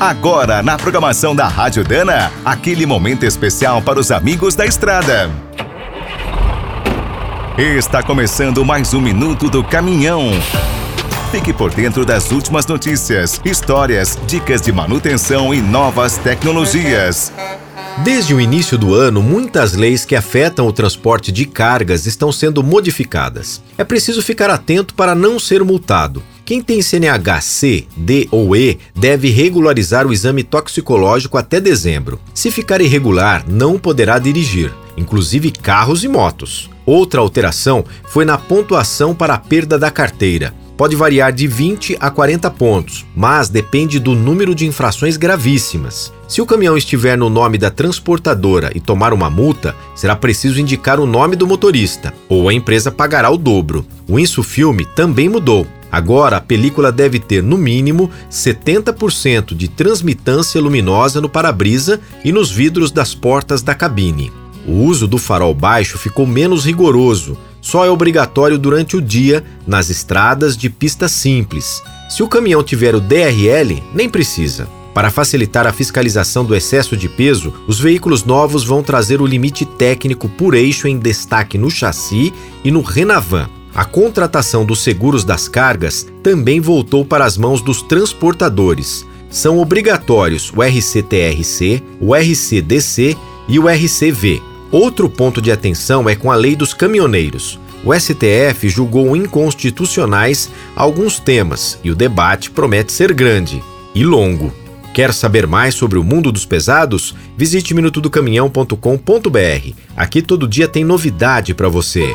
Agora, na programação da Rádio Dana, aquele momento especial para os amigos da estrada. Está começando mais um Minuto do Caminhão. Fique por dentro das últimas notícias, histórias, dicas de manutenção e novas tecnologias. Desde o início do ano, muitas leis que afetam o transporte de cargas estão sendo modificadas. É preciso ficar atento para não ser multado. Quem tem CNH C, D ou E deve regularizar o exame toxicológico até dezembro. Se ficar irregular, não poderá dirigir, inclusive carros e motos. Outra alteração foi na pontuação para a perda da carteira pode variar de 20 a 40 pontos, mas depende do número de infrações gravíssimas. Se o caminhão estiver no nome da transportadora e tomar uma multa, será preciso indicar o nome do motorista, ou a empresa pagará o dobro. O Insufilme também mudou. Agora, a película deve ter, no mínimo, 70% de transmitância luminosa no para-brisa e nos vidros das portas da cabine. O uso do farol baixo ficou menos rigoroso, só é obrigatório durante o dia nas estradas de pista simples. Se o caminhão tiver o DRL, nem precisa. Para facilitar a fiscalização do excesso de peso, os veículos novos vão trazer o limite técnico por eixo em destaque no chassi e no Renavan. A contratação dos seguros das cargas também voltou para as mãos dos transportadores. São obrigatórios o RCTRC, o RCDC e o RCV. Outro ponto de atenção é com a lei dos caminhoneiros. O STF julgou inconstitucionais alguns temas e o debate promete ser grande e longo. Quer saber mais sobre o mundo dos pesados? Visite minutodocaminhão.com.br. Aqui todo dia tem novidade para você.